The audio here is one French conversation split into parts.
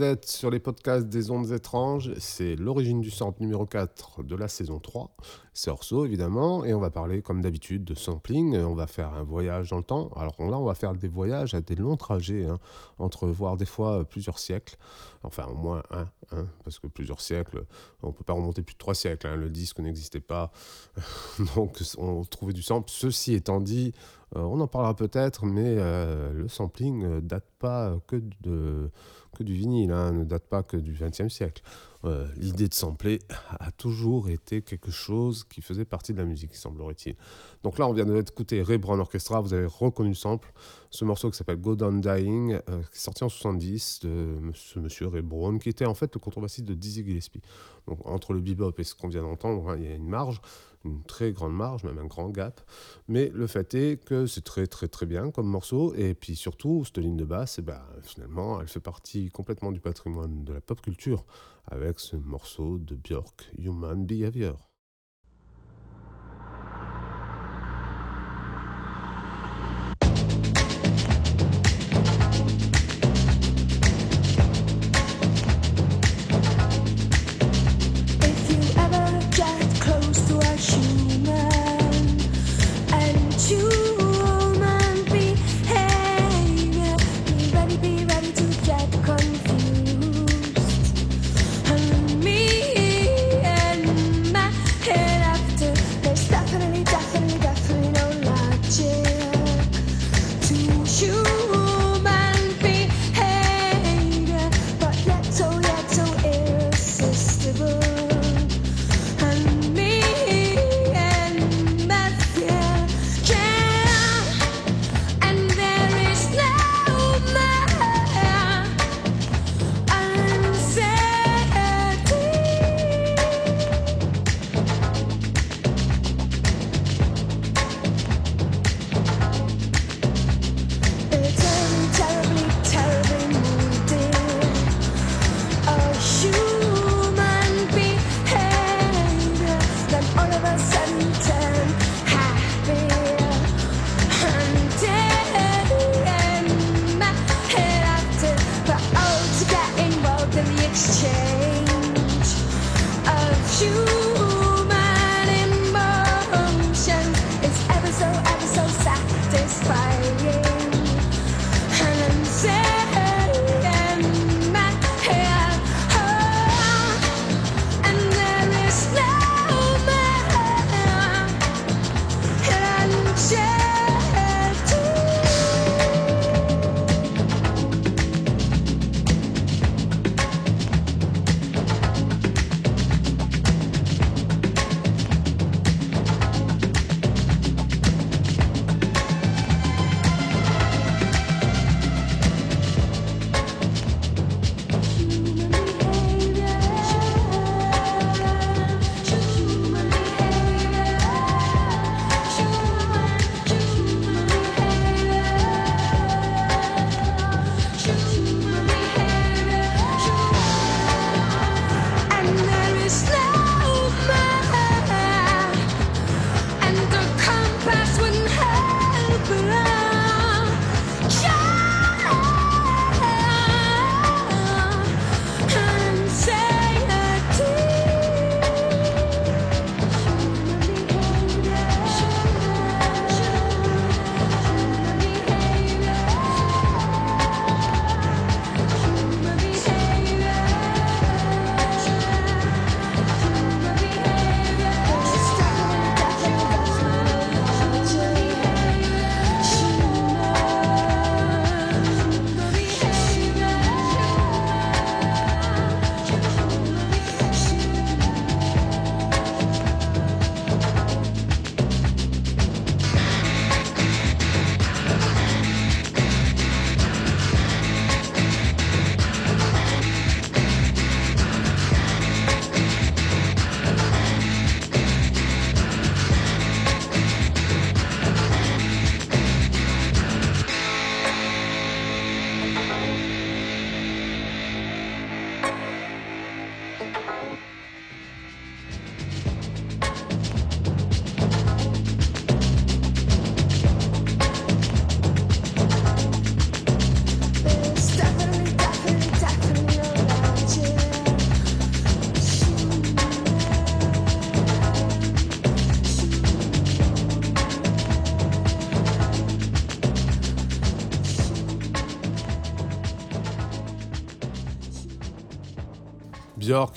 Vous êtes sur les podcasts des ondes étranges. C'est l'origine du sample numéro 4 de la saison 3. Orso, évidemment. Et on va parler, comme d'habitude, de sampling. On va faire un voyage dans le temps. Alors là, on va faire des voyages à des longs trajets, hein, entre voire des fois plusieurs siècles. Enfin, au moins un, hein, parce que plusieurs siècles, on ne peut pas remonter plus de trois siècles. Hein. Le disque n'existait pas. Donc, on trouvait du sample. Ceci étant dit, euh, on en parlera peut-être, mais euh, le sampling ne date pas que, que du vinyle, ne date pas que du XXe siècle. Euh, l'idée de sampler a toujours été quelque chose qui faisait partie de la musique, semblerait-il. Donc là, on vient d'écouter Ray Brown Orchestra, vous avez reconnu le sample, ce morceau qui s'appelle Go Down Dying, qui est sorti en 70 de ce monsieur Ray Brown, qui était en fait le contrebassiste de Dizzy Gillespie. Donc entre le bebop et ce qu'on vient d'entendre, hein, il y a une marge une très grande marge, même un grand gap. Mais le fait est que c'est très très très bien comme morceau. Et puis surtout, cette ligne de basse, eh ben, finalement, elle fait partie complètement du patrimoine de la pop culture avec ce morceau de Björk, Human Behavior.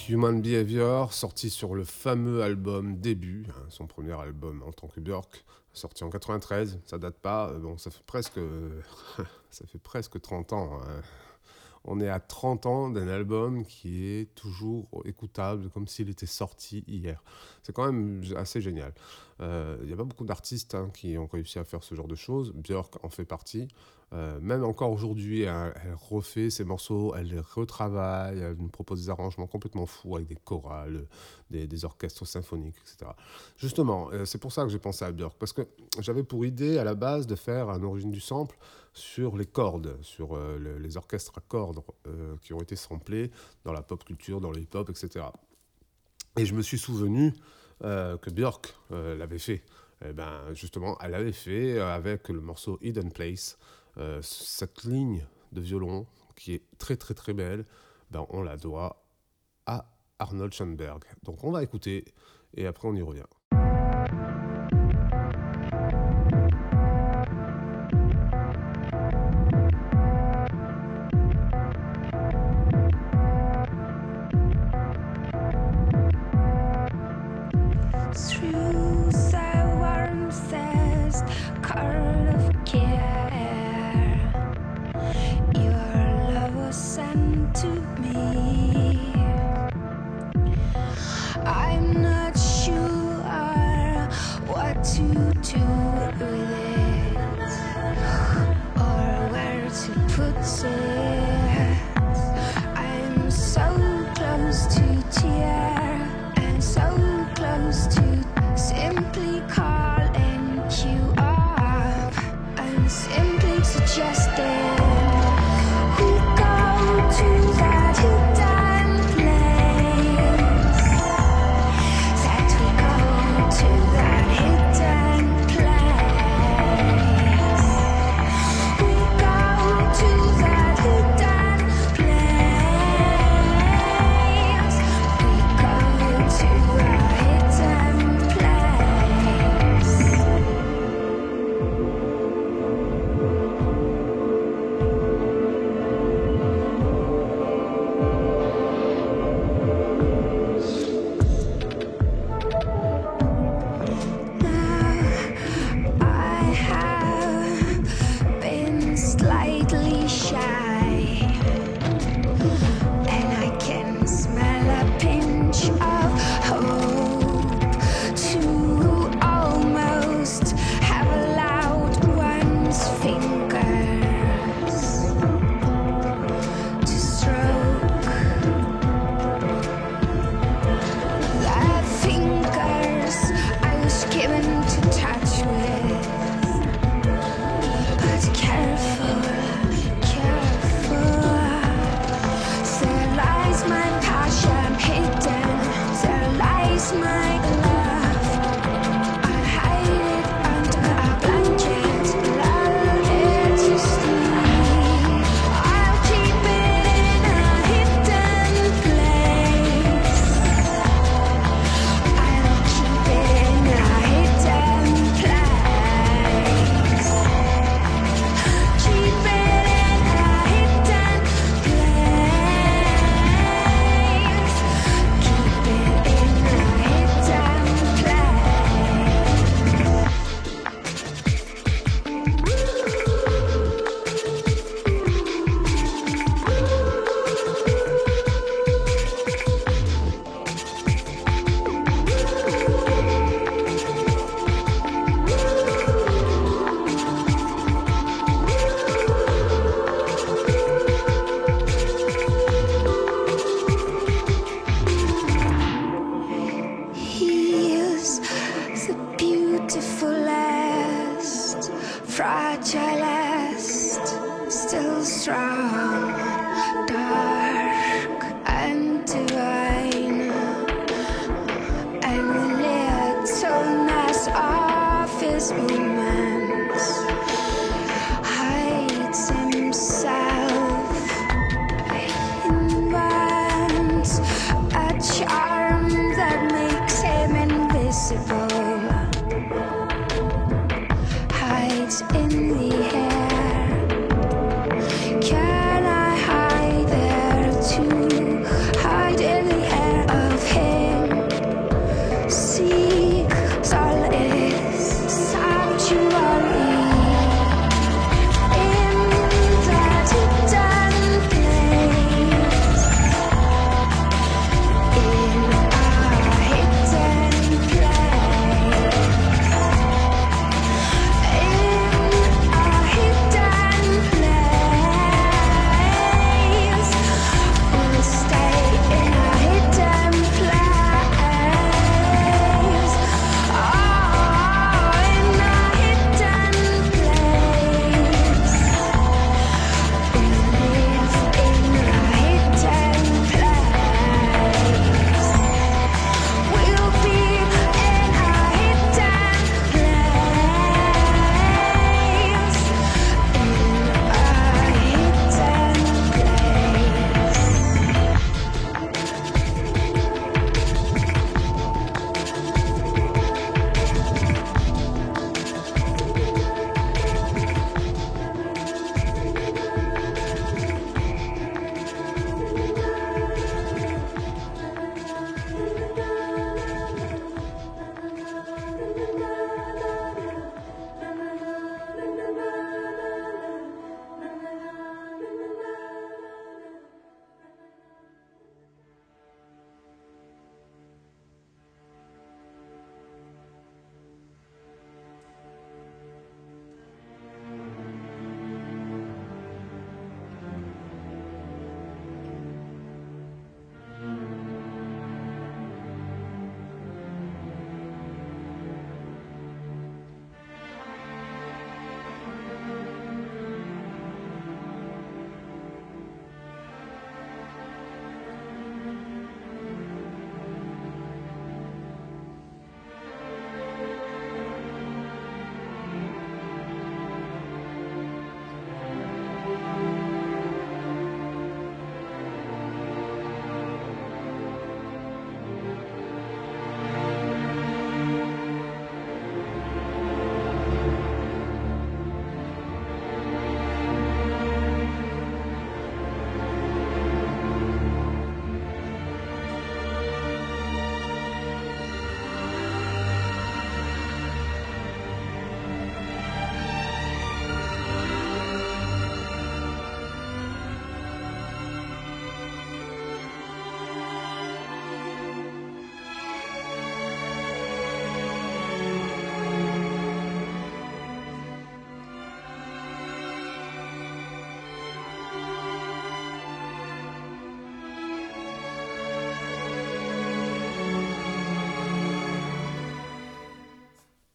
Human Behavior, sorti sur le fameux album Début, hein, son premier album en tant que Björk, sorti en 93. Ça date pas, bon, ça fait presque, ça fait presque 30 ans. Hein. On est à 30 ans d'un album qui est toujours écoutable, comme s'il était sorti hier. C'est quand même assez génial. Euh, il n'y a pas beaucoup d'artistes hein, qui ont réussi à faire ce genre de choses. Björk en fait partie. Euh, même encore aujourd'hui, elle, refait ses morceaux, elle les retravaille, elle nous propose des arrangements complètement fous avec des chorales, des, orchestres symphoniques, etc. Justement, euh, c'est pour ça que j'ai pensé à Björk, parce que j'avais pour idée à la base de faire un origine du sample sur les cordes, sur euh, les orchestres à cordes qui ont été samplés dans la pop culture, dans le hip-hop, etc. Et je me suis souvenu que Björk l'avait fait. Et eh ben, justement, elle l'avait fait avec le morceau Hidden Place. Euh, cette ligne de violon qui est très très très belle, ben, on la doit à Arnold Schoenberg. Donc on va écouter et après on y revient.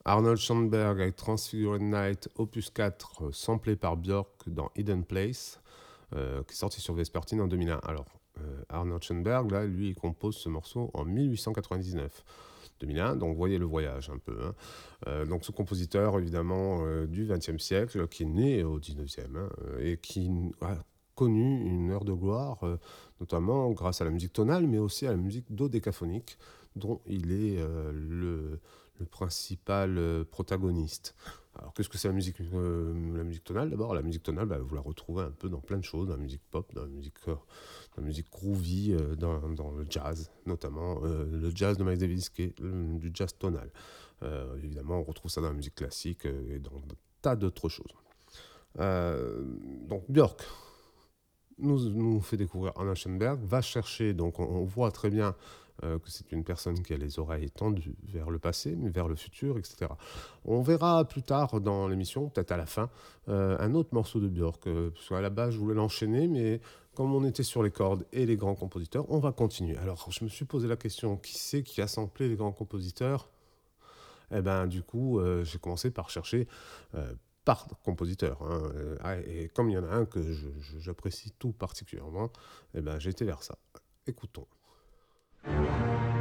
Arnold Schoenberg avec Transfigured Night, opus 4, euh, samplé par Björk dans Hidden Place, euh, qui est sorti sur Vespertine en 2001. Alors, euh, Arnold Schoenberg, là, lui, il compose ce morceau en 1899. 2001, donc voyez le voyage un peu. Hein. donc ce compositeur, évidemment, du XXe siècle, qui est né au XIXe, hein, et qui a connu une heure de gloire, notamment grâce à la musique tonale, mais aussi à la musique dodécaphonique, dont il est le le principal euh, protagoniste. Alors qu'est-ce que c'est la musique, euh, la musique tonale D'abord, la musique tonale, bah, vous la retrouvez un peu dans plein de choses, dans la musique pop, dans la musique, euh, groovy, dans, dans, le jazz notamment, le jazz de Miles Davis qui est du jazz tonal. évidemment, on retrouve ça dans la musique classique et dans un tas d'autres choses. donc Björk nous, nous fait découvrir Anna Schoenberg, va chercher, donc on voit très bien euh, que c'est une personne qui a les oreilles tendues vers le passé, mais vers le futur, etc. On verra plus tard dans l'émission, peut-être à la fin, euh, un autre morceau de Björk, euh, parce qu'à la base, je voulais l'enchaîner, mais comme on était sur les cordes et les grands compositeurs, on va continuer. Alors, je me suis posé la question, qui c'est qui a samplé les grands compositeurs? Eh bien, du coup, j'ai commencé par chercher par compositeur. Hein. Ah, et comme il y en a un que j'apprécie tout particulièrement, eh ben, j'ai été vers ça. Écoutons. Thank you.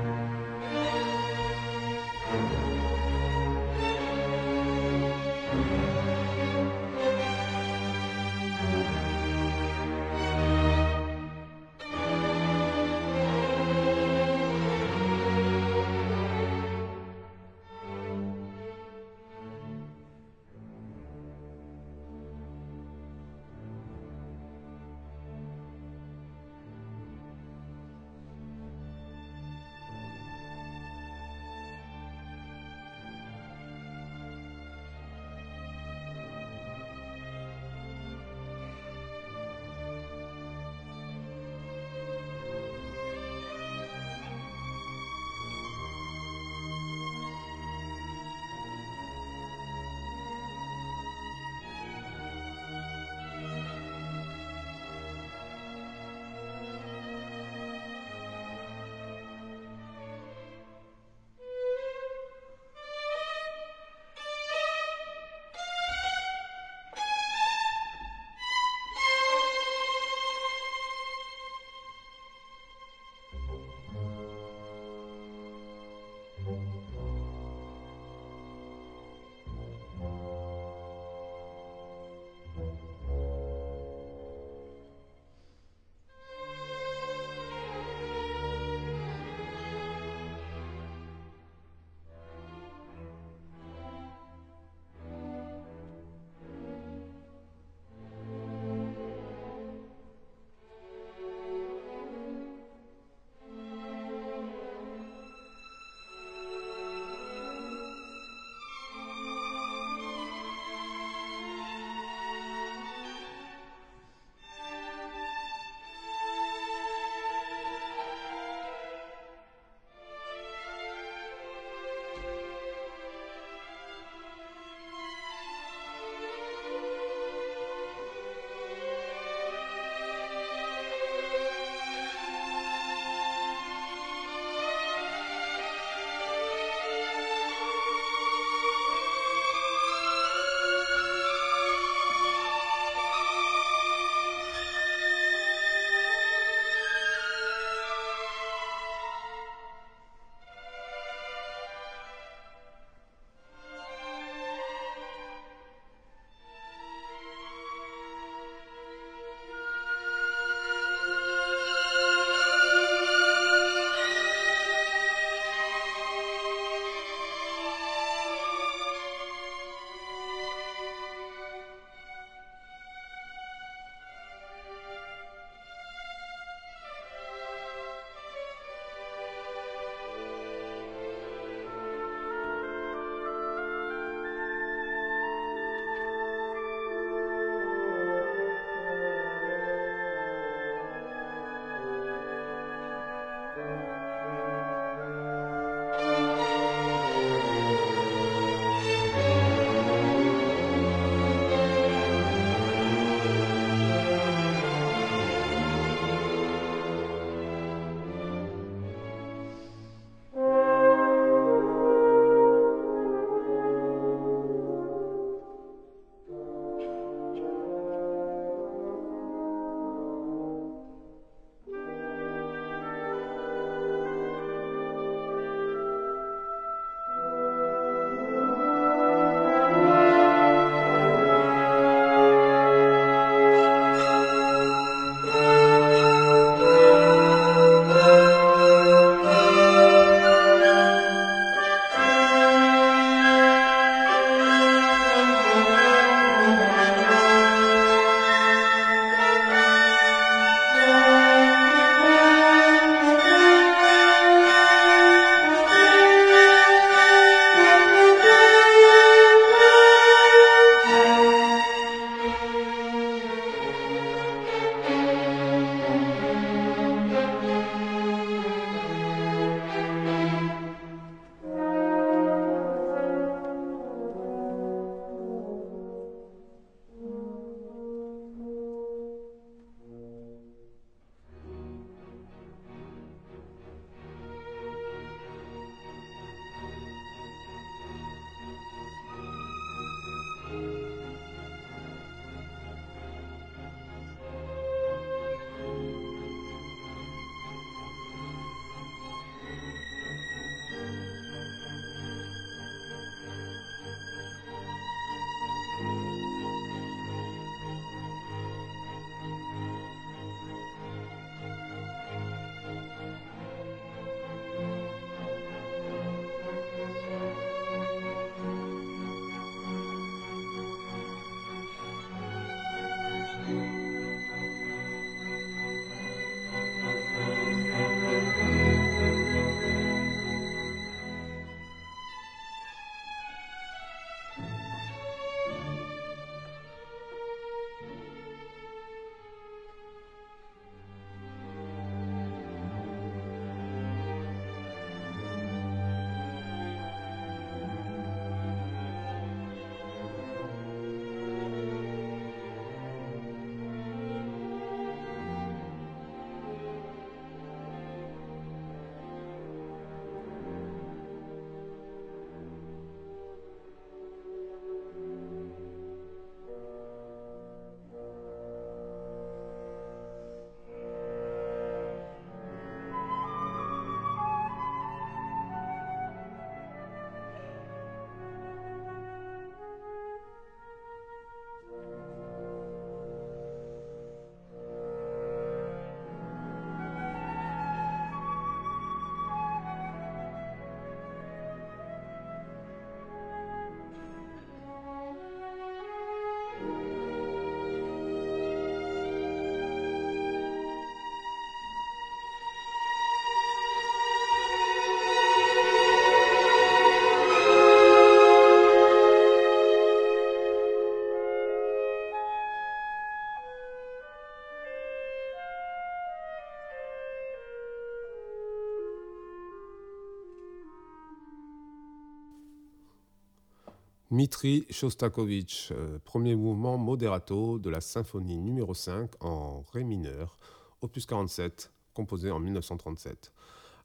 Dmitri Shostakovich, euh, premier mouvement moderato de la symphonie numéro 5 en ré mineur, opus 47, composé en 1937.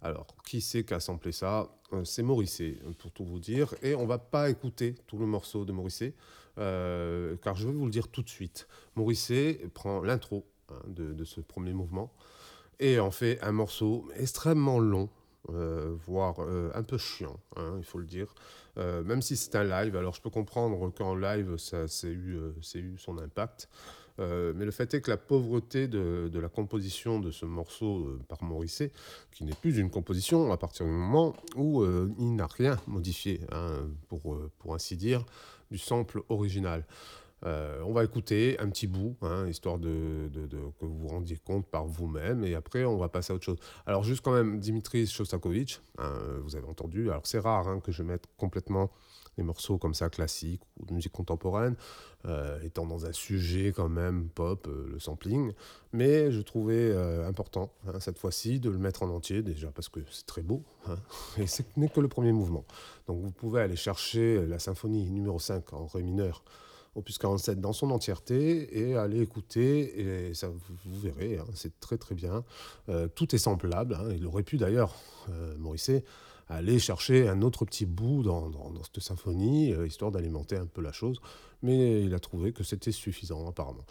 Alors, qui c'est qui a samplé ça? Euh, C'est Morisset, pour tout vous dire. Et on va pas écouter tout le morceau de Morisset, euh, car je vais vous le dire tout de suite. Morisset prend l'intro hein, de, de, ce premier mouvement et en fait un morceau extrêmement long, euh, voire euh, un peu chiant, hein, il faut le dire. Euh, même si c'est un live, alors je peux comprendre qu'en live, ça c'est eu, eu, son impact. mais le fait est que la pauvreté de, de la composition de ce morceau par Morisset, qui n'est plus une composition à partir du moment où il n'a rien modifié, hein, pour, pour ainsi dire, du sample original. Euh, on va écouter un petit bout, hein, histoire de, que vous vous rendiez compte par vous-même, et après on va passer à autre chose. Alors juste quand même, Dimitri Shostakovich, hein, vous avez entendu, alors c'est rare hein, que je mette complètement des morceaux comme ça classiques ou de musique contemporaine, euh, étant dans un sujet quand même pop, euh, le sampling, mais je trouvais important cette fois-ci de le mettre en entier, déjà parce que c'est très beau, et ce n'est que le premier mouvement. Donc vous pouvez aller chercher la symphonie numéro 5 en ré mineur, opus 47 dans son entièreté et allez écouter et ça vous, verrez, hein, c'est très très bien. Euh, tout est samplable, hein, il aurait pu d'ailleurs, euh, Morisset, aller chercher un autre petit bout dans, dans, cette symphonie, euh, histoire d'alimenter un peu la chose, mais il a trouvé que c'était suffisant apparemment.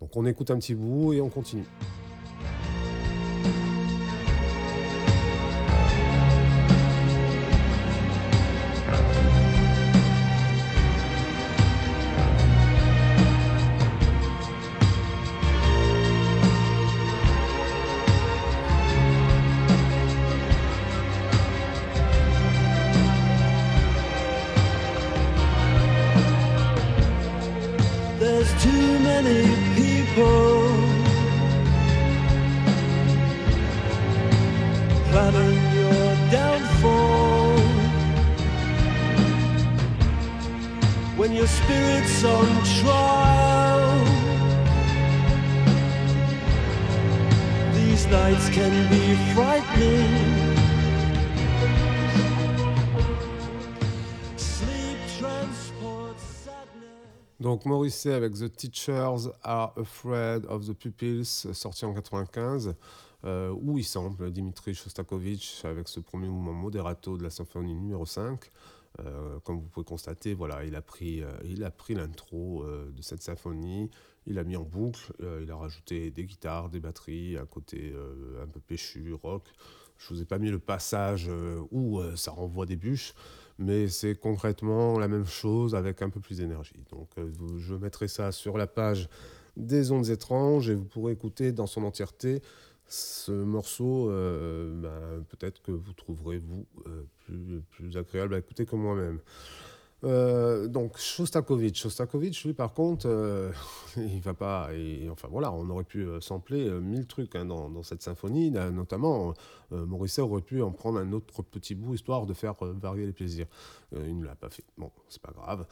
Donc on écoute un petit bout et on continue. Donc Morisset avec The Teachers Are Afraid of the Pupils, sorti en 95, euh, où il semble Dimitri Shostakovich avec ce premier mouvement moderato de la symphonie numéro 5. Euh, comme vous pouvez constater, voilà, il a pris, euh, il a pris l'intro de cette symphonie, il a mis en boucle, il a rajouté des guitares, des batteries, un côté un peu péchu, rock. Je vous ai pas mis le passage où ça renvoie des bûches mais c'est concrètement la même chose avec un peu plus d'énergie. Donc euh, je mettrai ça sur la page des ondes étranges et vous pourrez écouter dans son entièreté ce morceau. Euh, ben, peut-être que vous trouverez vous euh, plus agréable à écouter que moi-même. Euh, donc Shostakovich, Shostakovich, lui par contre, euh, il va pas. Enfin voilà, on aurait pu euh, sampler mille trucs hein, dans, cette symphonie, notamment Morisset aurait pu en prendre un autre petit bout histoire de faire varier les plaisirs. il ne l'a pas fait. Bon, c'est pas grave.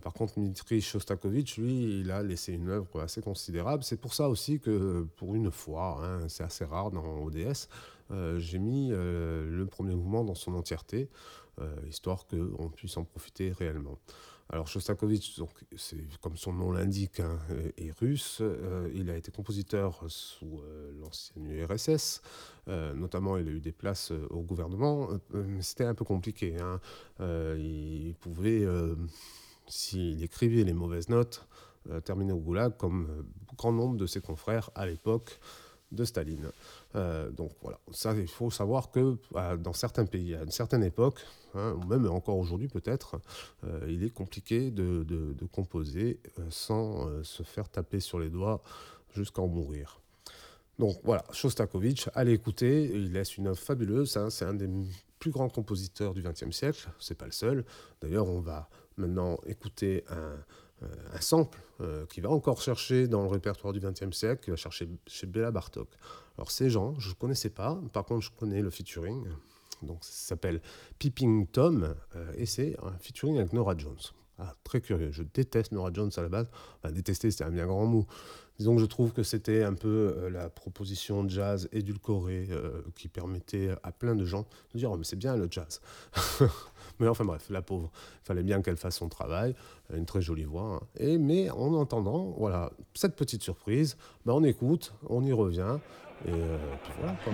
par contre, Dmitri Shostakovich, lui, il a laissé une œuvre assez considérable. C'est pour ça aussi que, pour une fois, hein, c'est assez rare dans ODS, j'ai mis le premier mouvement dans son entièreté. Euh, histoire qu'on puisse en profiter réellement. Alors Shostakovich, donc, comme son nom l'indique, hein, est russe. Euh, il a été compositeur sous euh, l'ancienne URSS. notamment, il a eu des places au gouvernement. C'était un peu compliqué. Hein. il pouvait, s'il écrivait les mauvaises notes, terminer au goulag, comme grand nombre de ses confrères à l'époque de Staline. Euh, donc voilà, ça il faut savoir que euh, dans certains pays, à une certaine époque, hein, même encore aujourd'hui peut-être, euh, il est compliqué de, de, composer sans se faire taper sur les doigts jusqu'à en mourir. Donc voilà, Shostakovich, allez écouter, il laisse une œuvre fabuleuse, hein, c'est un des plus grands compositeurs du XXe siècle, c'est pas le seul. D'ailleurs, on va maintenant écouter un, euh, un sample euh, qui va encore chercher dans le répertoire du XXe siècle, qui va chercher chez Bella Bartok. Alors ces gens, je ne connaissais pas, par contre je connais le featuring, donc ça s'appelle Peeping Tom, euh, et c'est un featuring avec Nora Jones. Ah, très curieux, je déteste Nora Jones à la base, détester c'est un bien grand mot. Disons que je trouve que c'était un peu la proposition jazz édulcorée qui permettait à plein de gens de dire oh, mais c'est bien le jazz. Mais enfin bref, la pauvre, il fallait bien qu'elle fasse son travail, une très jolie voix. Hein. Et, mais en entendant, voilà, cette petite surprise, ben, on écoute, on y revient, et euh, puis voilà quoi.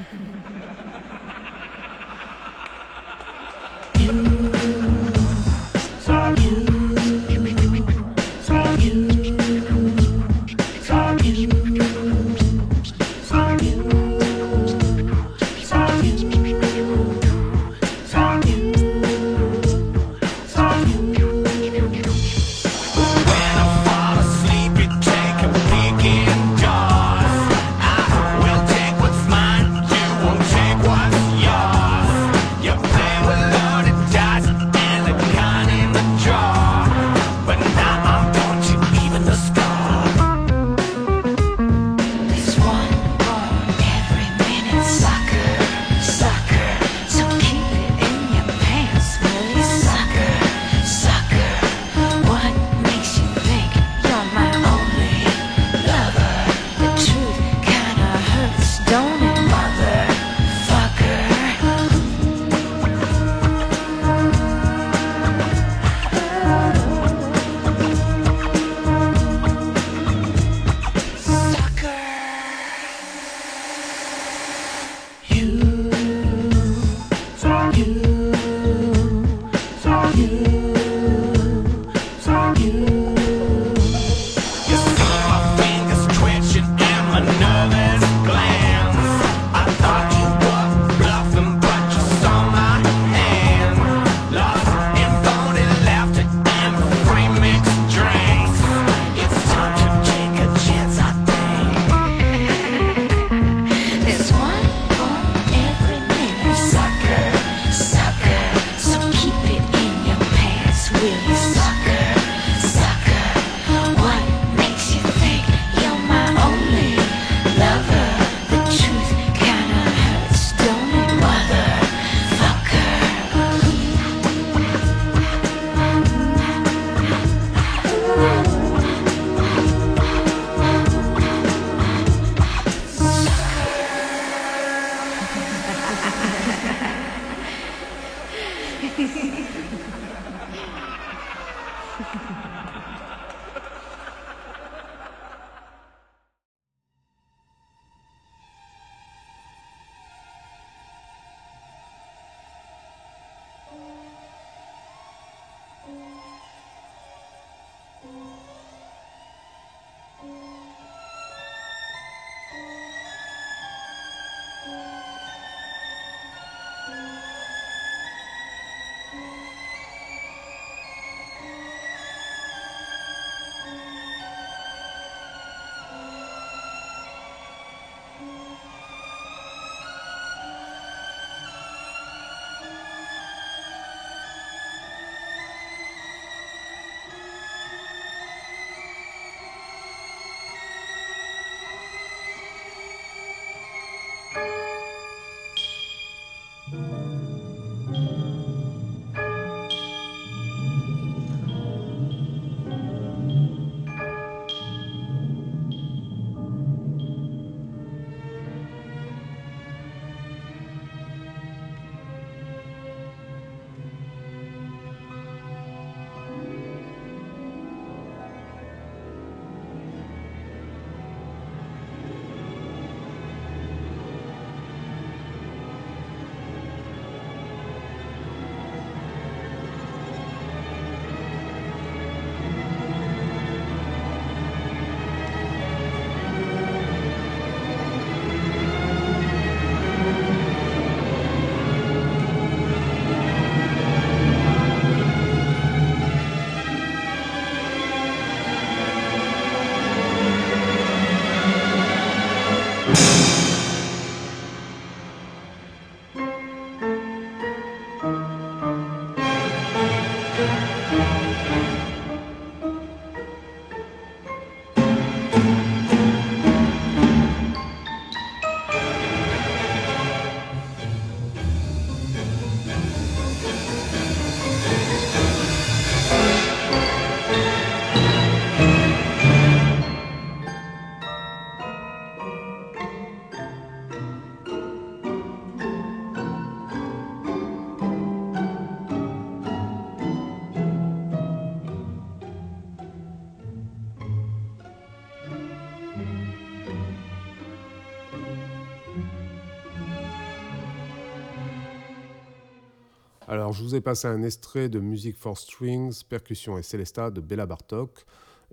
Alors, je vous ai passé un extrait de Music for Strings, Percussion et Célesta de Bella Bartok,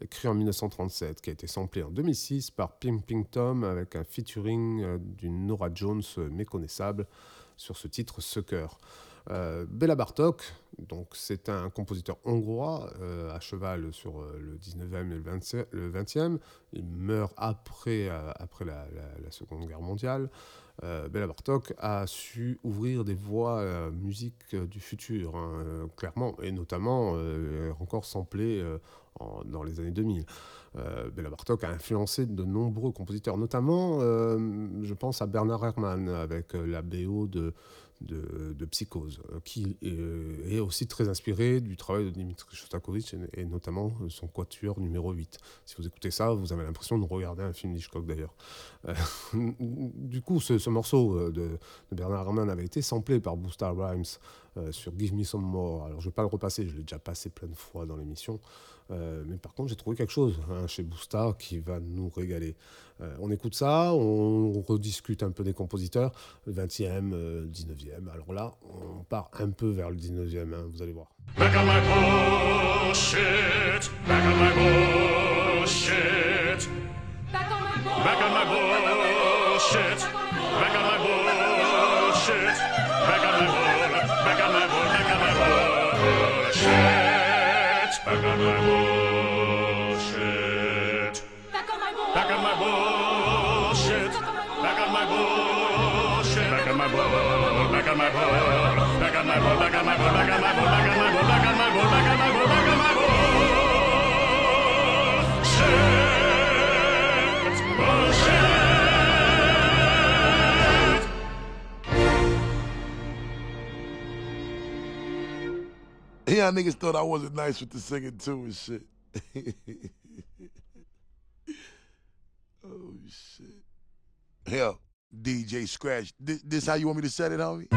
écrit en 1937, qui a été samplé en 2006 par Ping Ping Tom avec un featuring euh, d'une Nora Jones méconnaissable sur ce titre Sucker. Euh, Bartok, donc c'est un compositeur hongrois euh, à cheval sur euh, le 19e et le 20e, Il meurt après, la, Seconde Guerre mondiale euh, Bella Bartok a su ouvrir des voies à la musique euh, du futur, hein, euh, clairement, et notamment encore samplée euh, dans les années 2000. Bella Bartok a influencé de nombreux compositeurs, notamment, je pense à Bernard Herrmann avec la BO de, de, de psychose, euh, qui euh, est, aussi très inspiré du travail de Dimitri Shostakovich et, et, notamment euh, son quatuor numéro 8. Si vous écoutez ça, vous avez l'impression de regarder un film d'Hitchcock d'ailleurs. Du coup, ce, morceau de, de, Bernard Herrmann avait été samplé par Booster Rhymes sur Give Me Some More. Alors je ne vais pas le repasser, je l'ai déjà passé plein de fois dans l'émission. Euh, mais par contre, j'ai trouvé quelque chose hein, chez Boustard qui va nous régaler. Euh, on écoute ça, on, rediscute un peu des compositeurs, 20e, euh, 19e. Alors là, on part un peu vers le 19e, hein, vous allez voir. Back on my bullshit, back on my bullshit, back on my bullshit, back on my bullshit. bullshit. Back on my bullshit. Back on my bull. Back on my bull. Back on my bull. Back on my bull. Back on my bull. Back on my bull. Back on my bull. Back on my bull. Back on my bullshit. Bullshit. Yeah, niggas thought I wasn't nice with the singing too and shit. Oh, shit. Hell, DJ Scratch. This, this how you want me to set it, homie?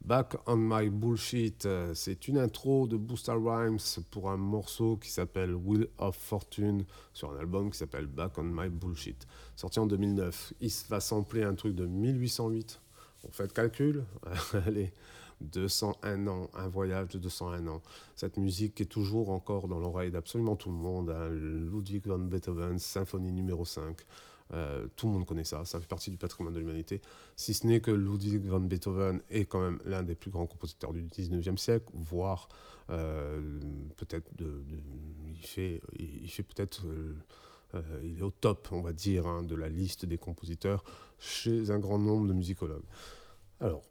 Back on my bullshit, euh, c'est une intro de Booster Rhymes pour un morceau qui s'appelle Wheel of Fortune sur un album qui s'appelle Back on my bullshit, sorti en 2009. Il va sampler un truc de 1808. On fait le calcul. Allez. 201 ans, un voyage de 201 ans. Cette musique est toujours encore dans l'oreille d'absolument tout le monde. Hein. Ludwig van Beethoven, symphonie numéro 5. Euh, tout le monde connaît ça, ça fait partie du patrimoine de l'humanité. Si ce n'est que Ludwig van Beethoven est quand même l'un des plus grands compositeurs du 19e siècle, voire euh, peut-être il fait, il fait peut-être euh, il est au top, on va dire, hein, de la liste des compositeurs chez un grand nombre de musicologues. Alors,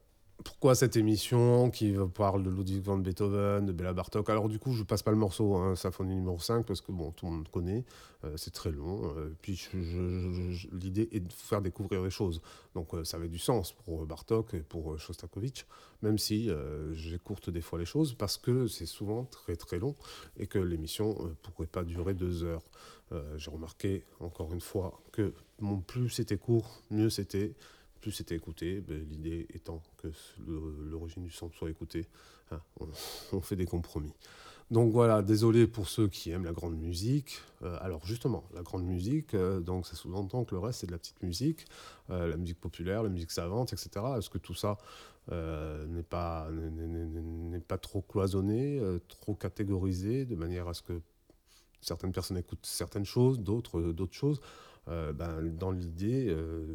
pourquoi cette émission qui parle de Ludwig van Beethoven, de Béla Bartok? Alors du coup, je passe pas le morceau, hein, symphonie numéro 5, parce que bon, tout le monde connaît, euh, c'est très long, euh, puis l'idée est de faire découvrir des choses. Donc euh, ça avait du sens pour Bartok et pour Shostakovich, même si j'écourte des fois les choses, parce que c'est souvent très très long, et que l'émission ne pourrait pas durer deux heures. J'ai remarqué, encore une fois, que bon, plus c'était court, mieux c'était plus c'était écouté, ben, l'idée étant que l'origine du son soit écoutée, hein, on, fait des compromis. Donc voilà, désolé pour ceux qui aiment la grande musique. Euh, alors justement, la grande musique, euh, donc ça sous-entend que le reste c'est de la petite musique, euh, la musique populaire, la musique savante, etc. Est-ce que tout ça n'est pas, trop cloisonné, trop catégorisé, de manière à ce que certaines personnes écoutent certaines choses, d'autres choses? Euh, ben, Dans l'idée, euh,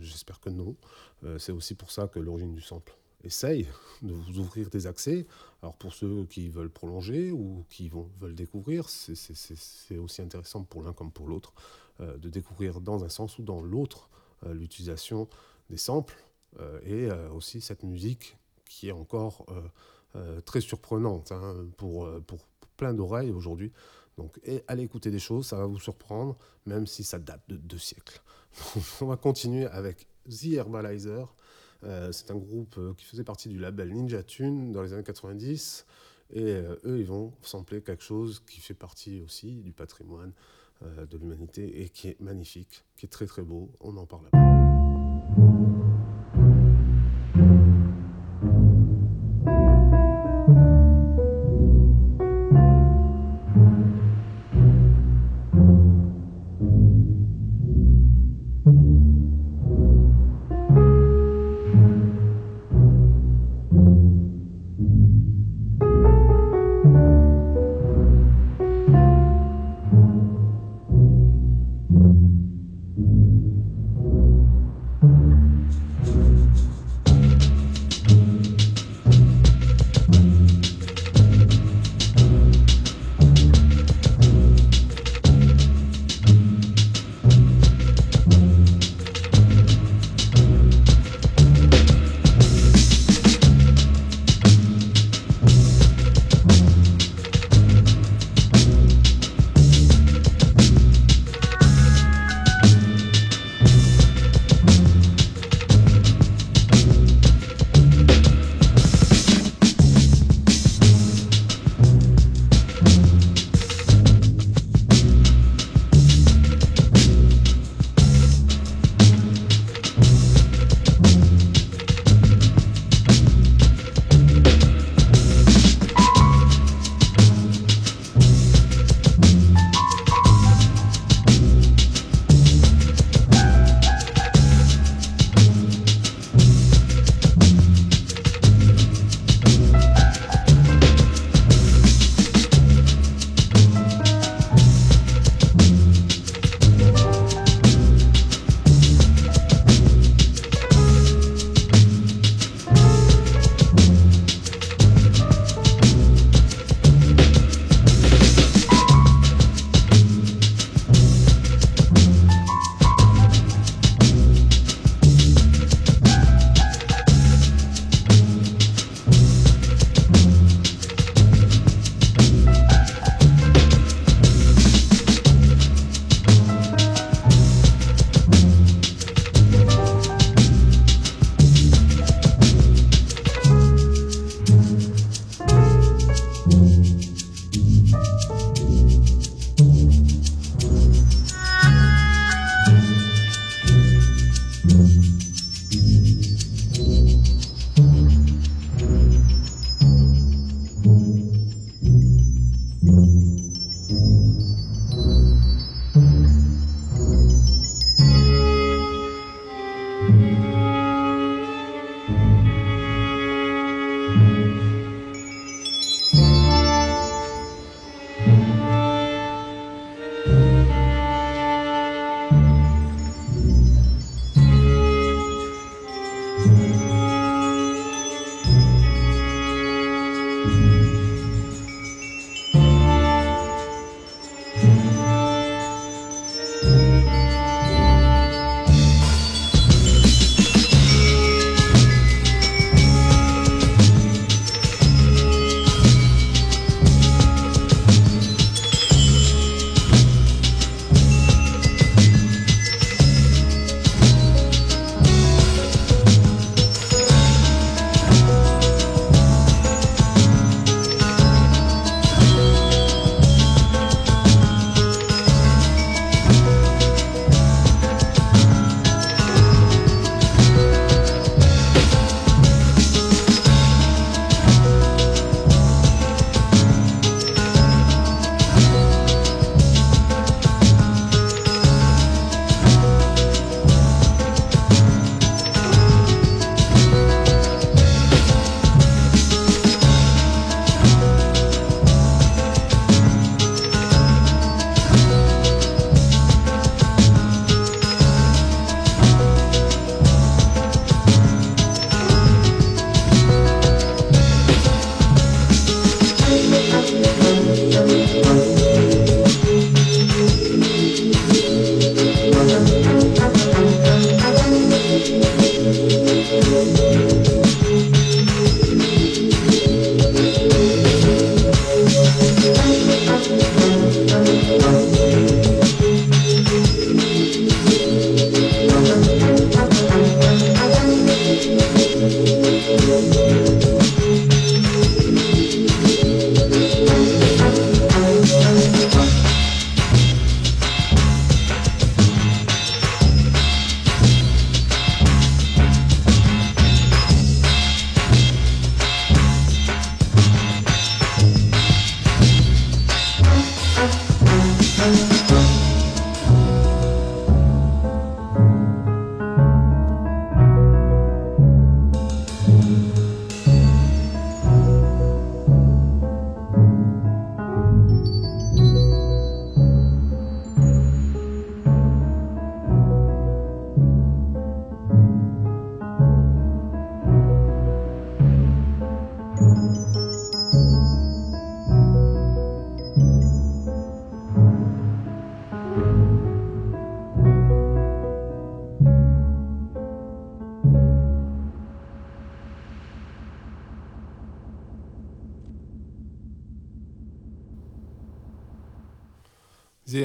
j'espère que non. Euh, c'est aussi pour ça que l'origine du sample essaye de vous ouvrir des accès. Alors pour ceux qui veulent prolonger ou qui vont, veulent découvrir, c'est- aussi intéressant pour l'un comme pour l'autre de découvrir dans un sens ou dans l'autre l'utilisation des samples et aussi cette musique qui est encore très surprenante hein, pour plein d'oreilles aujourd'hui. Et allez écouter des choses, ça va vous surprendre, même si ça date de deux siècles. On va continuer avec The Herbalizer. Euh, c'est un groupe euh, qui faisait partie du label Ninja Tune dans les années 90. Et euh, eux, ils vont sampler quelque chose qui fait partie aussi du patrimoine de l'humanité et qui est magnifique, qui est très très beau. On en parle après.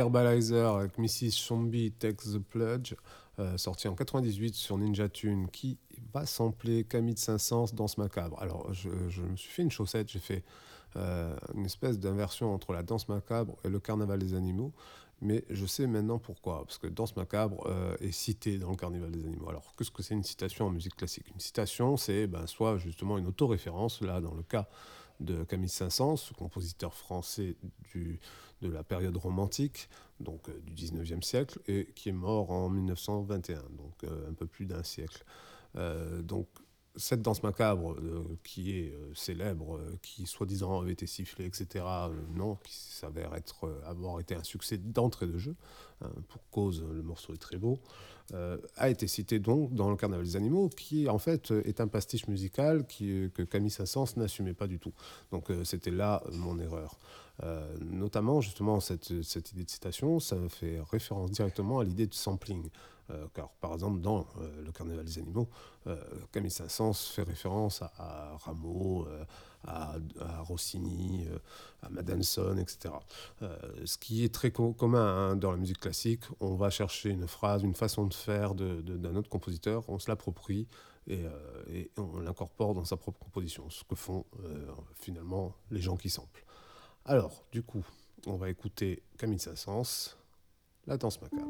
Herbalizer avec Mrs. Zombie Takes the Plunge, euh, sorti en 98 sur Ninja Tune, qui va sampler Camille de Saint-Saëns Danse Macabre. Alors, je, je me suis fait une chaussette, j'ai fait euh, une espèce d'inversion entre la danse macabre et le carnaval des animaux. Mais je sais maintenant pourquoi, parce que Danse macabre euh, est citée dans le Carnaval des animaux. Alors, qu'est-ce que c'est une citation en musique classique? Une citation, c'est ben, soit justement une autoréférence, là, dans le cas de Camille Saint-Saëns, compositeur français du, de la période romantique, donc euh, du 19e siècle, et qui est mort en 1921, donc euh, un peu plus d'un siècle. Euh, donc, cette danse macabre qui est célèbre, qui soi-disant avait été sifflée, etc., non, qui s'avère être, avoir été un succès d'entrée de jeu, pour cause, euh, le morceau est très beau, euh, a été cité donc dans le Carnaval des animaux, qui en fait euh, est un pastiche musical qui, euh, que Camille Saint-Saëns n'assumait pas du tout. Donc euh, c'était là euh, mon erreur. Euh, notamment justement cette, cette idée de citation, ça fait référence directement à l'idée de sampling. Euh, car par exemple dans euh, le Carnaval des animaux, euh, Camille Saint-Saëns fait référence à, Rameau, euh, à, Rossini, euh, à Mendelssohn, etc. Euh, ce qui est très co- commun hein, dans la musique classique, on va chercher une phrase, une façon de faire de- de- d'un autre compositeur, on se l'approprie et, euh, et on l'incorpore dans sa propre composition, ce que font finalement les gens qui samplent. Alors, du coup, on va écouter Camille Saint-Saëns, La danse macabre.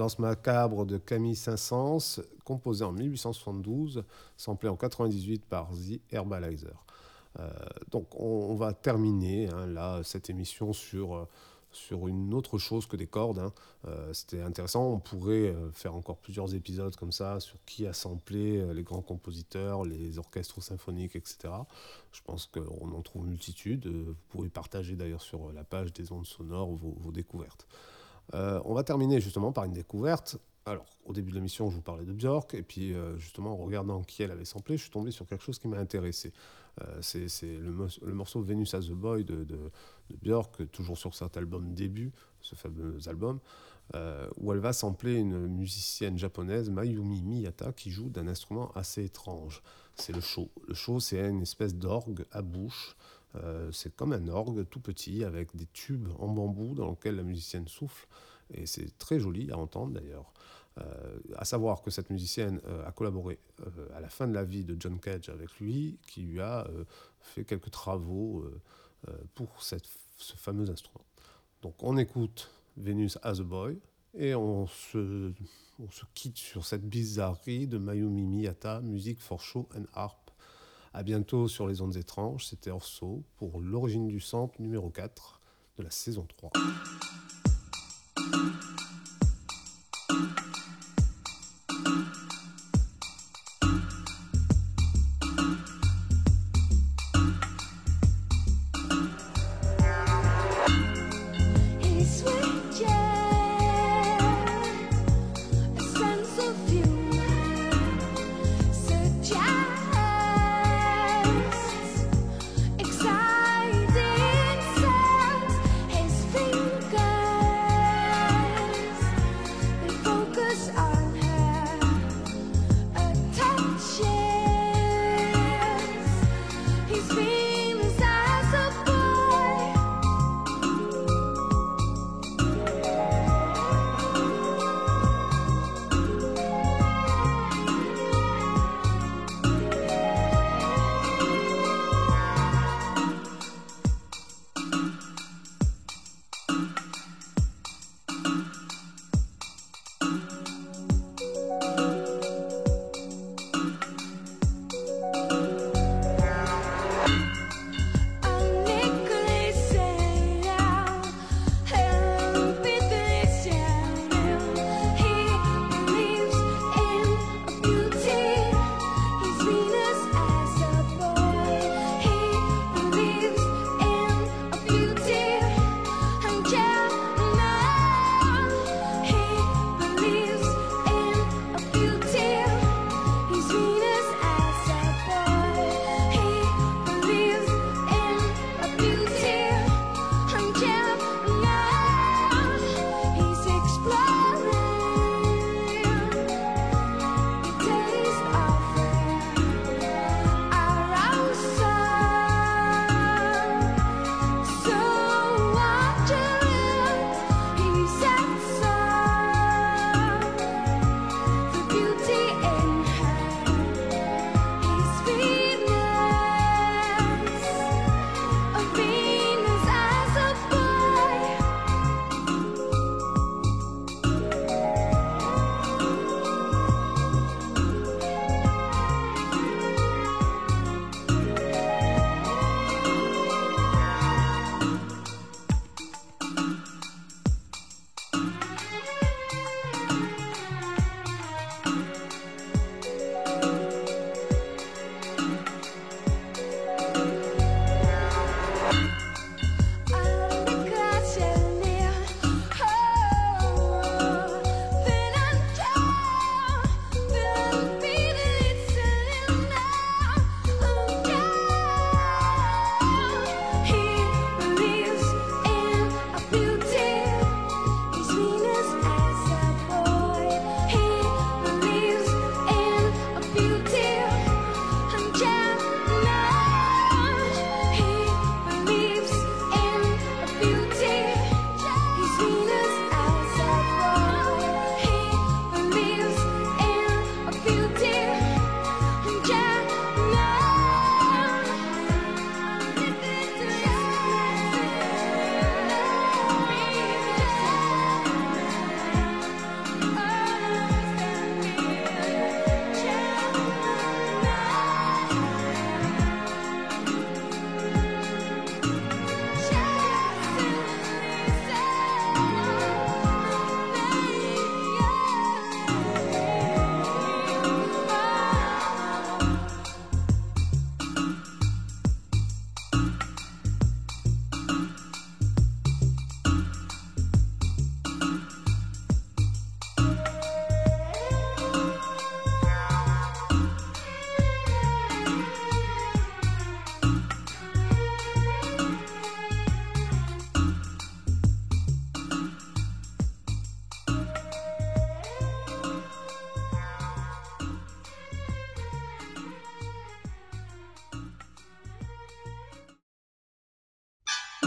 Danse macabre de Camille Saint-Saëns, composé en 1872, samplé en 98 par The Herbalizer. Euh, donc on, va terminer hein, là cette émission sur, euh, sur une autre chose que des cordes. hein. Euh, C'était intéressant, on pourrait faire encore plusieurs épisodes comme ça sur qui a samplé les grands compositeurs, les orchestres symphoniques, etc. Je pense qu'on en trouve une multitude. Vous pouvez partager d'ailleurs sur la page des ondes sonores vos découvertes. Euh, on va terminer justement par une découverte. Alors, au début de l'émission, je vous parlais de Björk, et puis euh, justement, en regardant qui elle avait samplé, je suis tombé sur quelque chose qui m'a intéressé. Euh, c'est le, morceau Venus as a Boy de, Björk, toujours sur cet album début, ce fameux album, où elle va sampler une musicienne japonaise, Mayumi Miyata, qui joue d'un instrument assez étrange. C'est le sho. Le sho, c'est une espèce d'orgue à bouche. Euh, c'est comme un orgue tout petit avec des tubes en bambou dans lesquels la musicienne souffle. Et c'est très joli à entendre d'ailleurs. Euh, à savoir que cette musicienne euh, a collaboré euh, à la fin de la vie de John Cage avec lui, qui lui a fait quelques travaux pour cette, ce fameux instrument. Donc on écoute Venus as a Boy et on se, on se quitte sur cette bizarrerie de Mayumi Miyata, musique for show and harp. À bientôt sur les ondes étranges, c'était Orso pour l'origine du sample numéro 4 de la saison 3.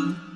Bob.